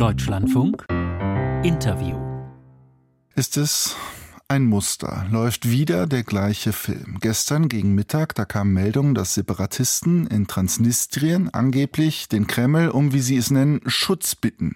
Deutschlandfunk Interview. Ist es ein Muster. Läuft wieder der gleiche Film. Gestern gegen Mittag, da kam Meldung, dass Separatisten in Transnistrien angeblich den Kreml um, wie sie es nennen, Schutz bitten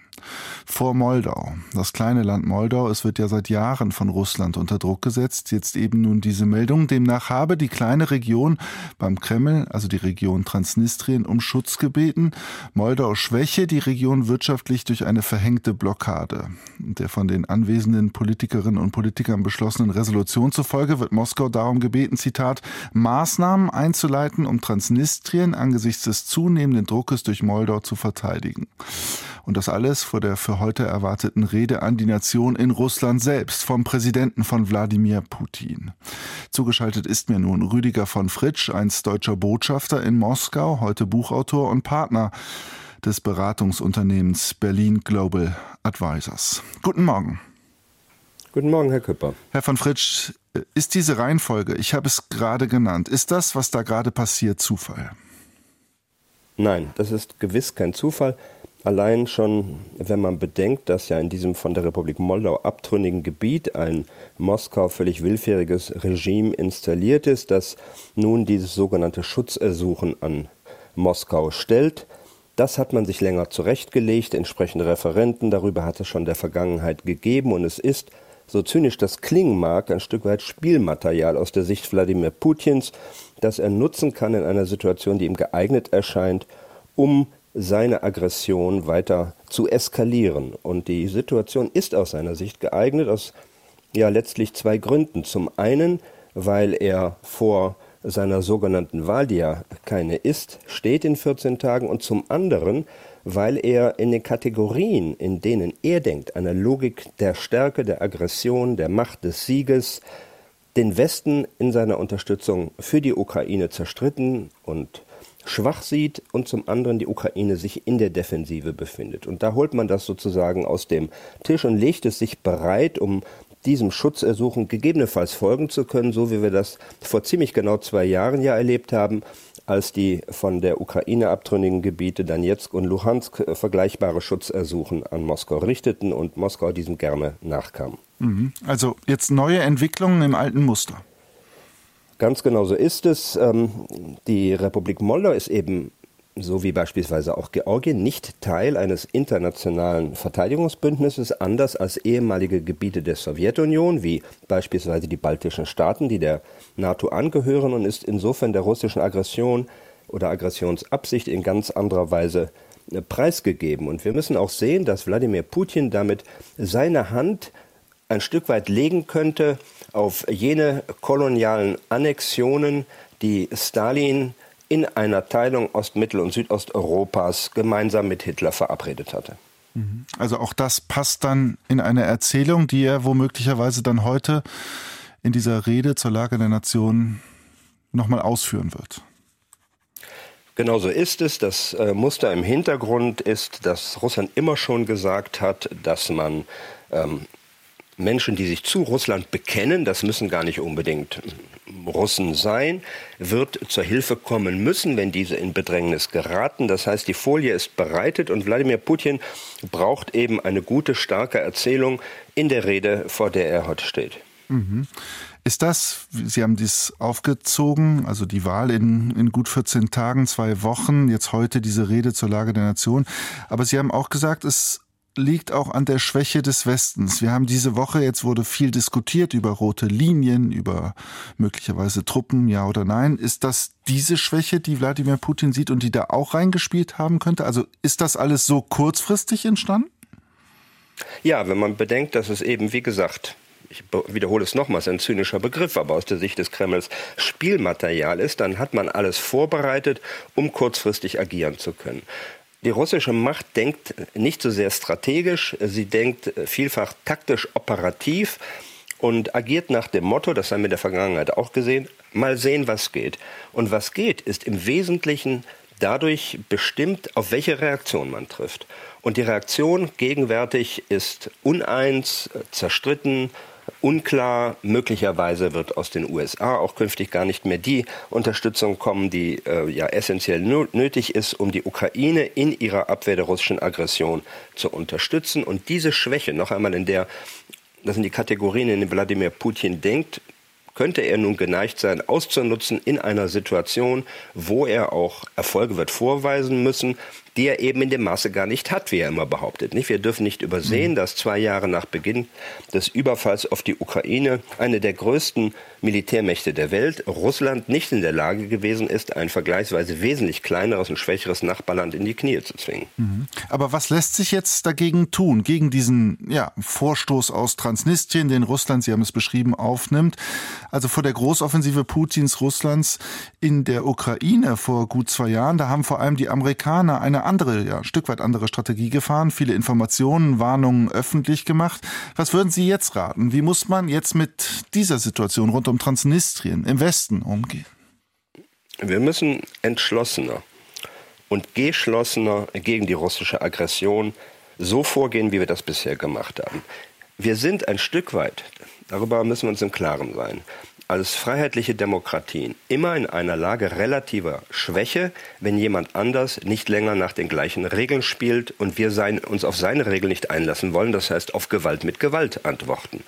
vor Moldau. Das kleine Land Moldau, es wird ja seit Jahren von Russland unter Druck gesetzt. Jetzt eben nun diese Meldung. Demnach habe die kleine Region beim Kreml, also die Region Transnistrien, um Schutz gebeten. Moldau schwäche die Region wirtschaftlich durch eine verhängte Blockade. Der von den anwesenden Politikerinnen und Politikern beschlossenen Resolution zufolge wird Moskau darum gebeten, Zitat, Maßnahmen einzuleiten, um Transnistrien angesichts des zunehmenden Druckes durch Moldau zu verteidigen. Und das alles vor der für heute erwarteten Rede an die Nation in Russland selbst vom Präsidenten von Wladimir Putin. Zugeschaltet ist mir nun Rüdiger von Fritsch, einst deutscher Botschafter in Moskau, heute Buchautor und Partner des Beratungsunternehmens Berlin Global Advisors. Guten Morgen. Guten Morgen, Herr Küpper. Herr von Fritsch, ist diese Reihenfolge, ich habe es gerade genannt, ist das, was da gerade passiert, Zufall? Nein, das ist gewiss kein Zufall. Allein schon, wenn man bedenkt, dass ja in diesem von der Republik Moldau abtrünnigen Gebiet ein Moskau völlig willfähriges Regime installiert ist, das nun dieses sogenannte Schutzersuchen an Moskau stellt. Das hat man sich länger zurechtgelegt, entsprechende Referenten darüber hat es schon der Vergangenheit gegeben und es ist, so zynisch das klingen mag, ein Stück weit Spielmaterial aus der Sicht Wladimir Putins, das er nutzen kann in einer Situation, die ihm geeignet erscheint, um seine Aggression weiter zu eskalieren. Und die Situation ist aus seiner Sicht geeignet aus ja letztlich zwei Gründen. Zum einen, weil er vor seiner sogenannten Wahl, die ja keine ist, steht in 14 Tagen und zum anderen, weil er in den Kategorien, in denen er denkt, einer Logik der Stärke, der Aggression, der Macht des Sieges, den Westen in seiner Unterstützung für die Ukraine zerstritten und schwach sieht und zum anderen die Ukraine sich in der Defensive befindet. Und da holt man das sozusagen aus dem Tisch und legt es sich bereit, um diesem Schutzersuchen gegebenenfalls folgen zu können, so wie wir das vor ziemlich genau zwei Jahren ja erlebt haben, als die von der Ukraine abtrünnigen Gebiete Donetsk und Luhansk vergleichbare Schutzersuchen an Moskau richteten und Moskau diesem gerne nachkam. Mhm. Also jetzt neue Entwicklungen im alten Muster. Ganz genau so ist es. Ähm, die Republik Moldau ist eben so wie beispielsweise auch Georgien, nicht Teil eines internationalen Verteidigungsbündnisses, anders als ehemalige Gebiete der Sowjetunion, wie beispielsweise die baltischen Staaten, die der NATO angehören und ist insofern der russischen Aggression oder Aggressionsabsicht in ganz anderer Weise äh, preisgegeben. Und wir müssen auch sehen, dass Wladimir Putin damit seine Hand ein Stück weit legen könnte auf jene kolonialen Annexionen, die Stalin in einer Teilung Ost-, Mittel- und Südosteuropas gemeinsam mit Hitler verabredet hatte. Mhm. Also auch das passt dann in eine Erzählung, die er womöglicherweise dann heute in dieser Rede zur Lage der Nation nochmal ausführen wird. Genau so ist es. Das äh, Muster im Hintergrund ist, dass Russland immer schon gesagt hat, dass man ähm, Menschen, die sich zu Russland bekennen, das müssen gar nicht unbedingt Russen sein, wird zur Hilfe kommen müssen, wenn diese in Bedrängnis geraten. Das heißt, die Folie ist bereitet und Wladimir Putin braucht eben eine gute, starke Erzählung in der Rede, vor der er heute steht. Mhm. Ist das, Sie haben dies aufgezogen, also die Wahl in, in gut 14 Tagen, zwei Wochen, jetzt heute diese Rede zur Lage der Nation. Aber Sie haben auch gesagt, es liegt auch an der Schwäche des Westens. Wir haben diese Woche, jetzt wurde viel diskutiert über rote Linien, über möglicherweise Truppen, ja oder nein. Ist das diese Schwäche, die Wladimir Putin sieht und die da auch reingespielt haben könnte? Also ist das alles so kurzfristig entstanden? Ja, wenn man bedenkt, dass es eben, wie gesagt, ich wiederhole es nochmals, ein zynischer Begriff, aber aus der Sicht des Kremls Spielmaterial ist, dann hat man alles vorbereitet, um kurzfristig agieren zu können. Die russische Macht denkt nicht so sehr strategisch, sie denkt vielfach taktisch operativ und agiert nach dem Motto, das haben wir in der Vergangenheit auch gesehen, mal sehen, was geht. Und was geht, ist im Wesentlichen dadurch bestimmt, auf welche Reaktion man trifft. Und die Reaktion gegenwärtig ist uneins, zerstritten, unklar. Möglicherweise wird aus den USA auch künftig gar nicht mehr die Unterstützung kommen, die äh, ja essentiell nötig ist, um die Ukraine in ihrer Abwehr der russischen Aggression zu unterstützen. Und diese Schwäche, noch einmal in der, das sind die Kategorien, in denen Wladimir Putin denkt, könnte er nun geneigt sein, auszunutzen in einer Situation, wo er auch Erfolge wird vorweisen müssen, die er eben in dem Maße gar nicht hat, wie er immer behauptet. Nicht? Wir dürfen nicht übersehen, mhm. dass zwei Jahre nach Beginn des Überfalls auf die Ukraine eine der größten Militärmächte der Welt, Russland, nicht in der Lage gewesen ist, ein vergleichsweise wesentlich kleineres und schwächeres Nachbarland in die Knie zu zwingen. Mhm. Aber was lässt sich jetzt dagegen tun, gegen diesen ja, Vorstoß aus Transnistrien, den Russland, Sie haben es beschrieben, aufnimmt? Also vor der Großoffensive Putins Russlands in der Ukraine vor gut zwei Jahren, da haben vor allem die Amerikaner eine andere, ja, ein Stück weit andere Strategie gefahren, viele Informationen, Warnungen öffentlich gemacht. Was würden Sie jetzt raten? Wie muss man jetzt mit dieser Situation rund um Transnistrien im Westen umgehen? Wir müssen entschlossener und geschlossener gegen die russische Aggression so vorgehen, wie wir das bisher gemacht haben. Wir sind ein Stück weit, darüber müssen wir uns im Klaren sein, als freiheitliche Demokratien immer in einer Lage relativer Schwäche, wenn jemand anders nicht länger nach den gleichen Regeln spielt und wir sein, uns auf seine Regeln nicht einlassen wollen, das heißt auf Gewalt mit Gewalt antworten.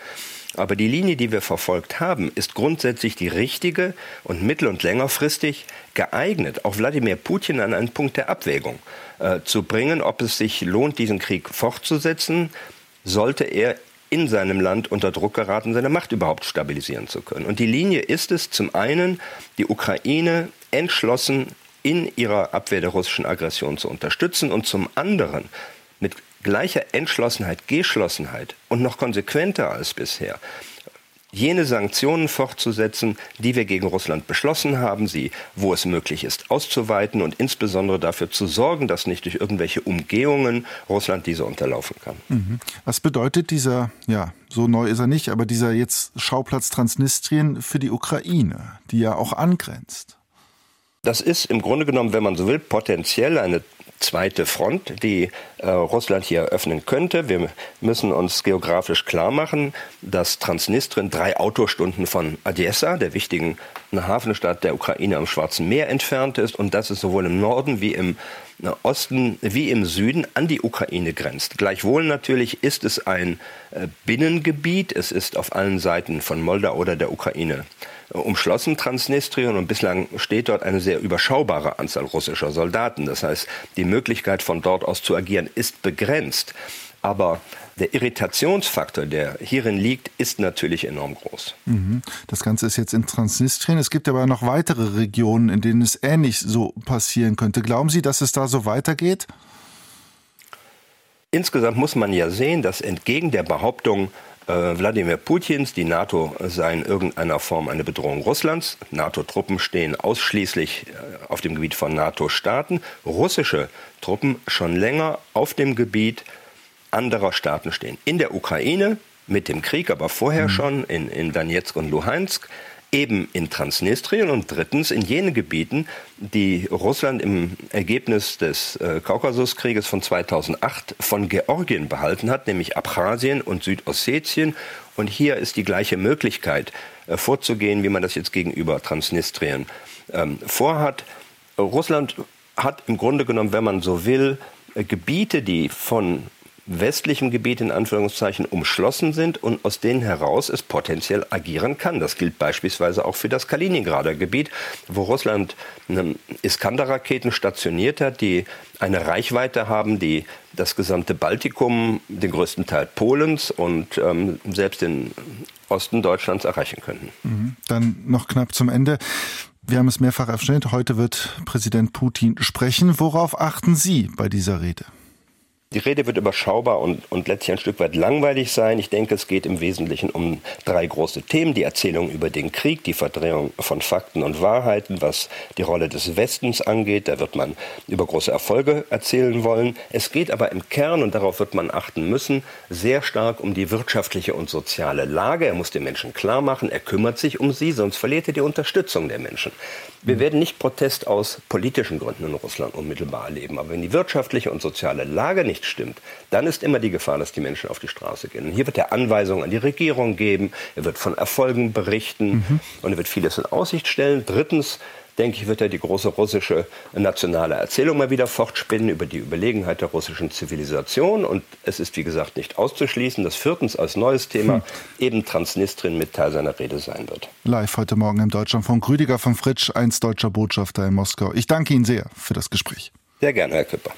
Aber die Linie, die wir verfolgt haben, ist grundsätzlich die richtige und mittel- und längerfristig geeignet, auch Wladimir Putin an einen Punkt der Abwägung äh, zu bringen, ob es sich lohnt, diesen Krieg fortzusetzen, sollte er in seinem Land unter Druck geraten, seine Macht überhaupt stabilisieren zu können. Und die Linie ist es, zum einen die Ukraine entschlossen in ihrer Abwehr der russischen Aggression zu unterstützen und zum anderen mit gleicher Entschlossenheit, Geschlossenheit und noch konsequenter als bisher jene Sanktionen fortzusetzen, die wir gegen Russland beschlossen haben, sie, wo es möglich ist, auszuweiten und insbesondere dafür zu sorgen, dass nicht durch irgendwelche Umgehungen Russland diese unterlaufen kann. Mhm. Was bedeutet dieser, ja, so neu ist er nicht, aber dieser jetzt Schauplatz Transnistrien für die Ukraine, die ja auch angrenzt? Das ist im Grunde genommen, wenn man so will, potenziell eine zweite Front, die äh, Russland hier eröffnen könnte. Wir müssen uns geografisch klar machen, dass Transnistrien drei Autostunden von Odessa, der wichtigen Hafenstadt der Ukraine am Schwarzen Meer, entfernt ist und dass es sowohl im Norden wie im Osten wie im Süden an die Ukraine grenzt. Gleichwohl natürlich ist es ein äh, Binnengebiet. Es ist auf allen Seiten von Moldau oder der Ukraine umschlossen, Transnistrien, und bislang steht dort eine sehr überschaubare Anzahl russischer Soldaten. Das heißt, die Möglichkeit von dort aus zu agieren ist begrenzt. Aber der Irritationsfaktor, der hierin liegt, ist natürlich enorm groß. Mhm. Das Ganze ist jetzt in Transnistrien. Es gibt aber noch weitere Regionen, in denen es ähnlich so passieren könnte. Glauben Sie, dass es da so weitergeht? Insgesamt muss man ja sehen, dass entgegen der Behauptung, äh, Wladimir Putins, die NATO sei in irgendeiner Form eine Bedrohung Russlands. NATO-Truppen stehen ausschließlich äh, auf dem Gebiet von NATO-Staaten. Russische Truppen schon länger auf dem Gebiet anderer Staaten stehen. In der Ukraine mit dem Krieg, aber vorher mhm. schon in, in Donetsk und Luhansk eben in Transnistrien und drittens in jenen Gebieten, die Russland im Ergebnis des äh, Kaukasuskrieges von 2008 von Georgien behalten hat, nämlich Abchasien und Südossetien. Und hier ist die gleiche Möglichkeit äh, vorzugehen, wie man das jetzt gegenüber Transnistrien ähm, vorhat. Russland hat im Grunde genommen, wenn man so will, äh, Gebiete, die von westlichem Gebiet in Anführungszeichen umschlossen sind und aus denen heraus es potenziell agieren kann. Das gilt beispielsweise auch für das Kaliningrader Gebiet, wo Russland Iskander-Raketen stationiert hat, die eine Reichweite haben, die das gesamte Baltikum, den größten Teil Polens und ähm, selbst den Osten Deutschlands erreichen könnten. Mhm. Dann noch knapp zum Ende. Wir haben es mehrfach erwähnt, heute wird Präsident Putin sprechen. Worauf achten Sie bei dieser Rede? Die Rede wird überschaubar und, und letztlich ein Stück weit langweilig sein. Ich denke, es geht im Wesentlichen um drei große Themen. Die Erzählung über den Krieg, die Verdrehung von Fakten und Wahrheiten, was die Rolle des Westens angeht. Da wird man über große Erfolge erzählen wollen. Es geht aber im Kern, und darauf wird man achten müssen, sehr stark um die wirtschaftliche und soziale Lage. Er muss den Menschen klar machen, er kümmert sich um sie, sonst verliert er die Unterstützung der Menschen. Wir werden nicht Protest aus politischen Gründen in Russland unmittelbar erleben. Aber wenn die wirtschaftliche und soziale Lage nicht nicht stimmt, dann ist immer die Gefahr, dass die Menschen auf die Straße gehen. Und hier wird er Anweisungen an die Regierung geben, er wird von Erfolgen berichten mhm. und er wird vieles in Aussicht stellen. Drittens denke ich, wird er die große russische nationale Erzählung mal wieder fortspinnen über die Überlegenheit der russischen Zivilisation. Und es ist, wie gesagt, nicht auszuschließen, dass viertens als neues Thema hm. eben Transnistrien mit Teil seiner Rede sein wird. Live heute Morgen im Deutschlandfunk Rüdiger von Fritsch, einst deutscher Botschafter in Moskau. Ich danke Ihnen sehr für das Gespräch. Sehr gerne, Herr Küpper.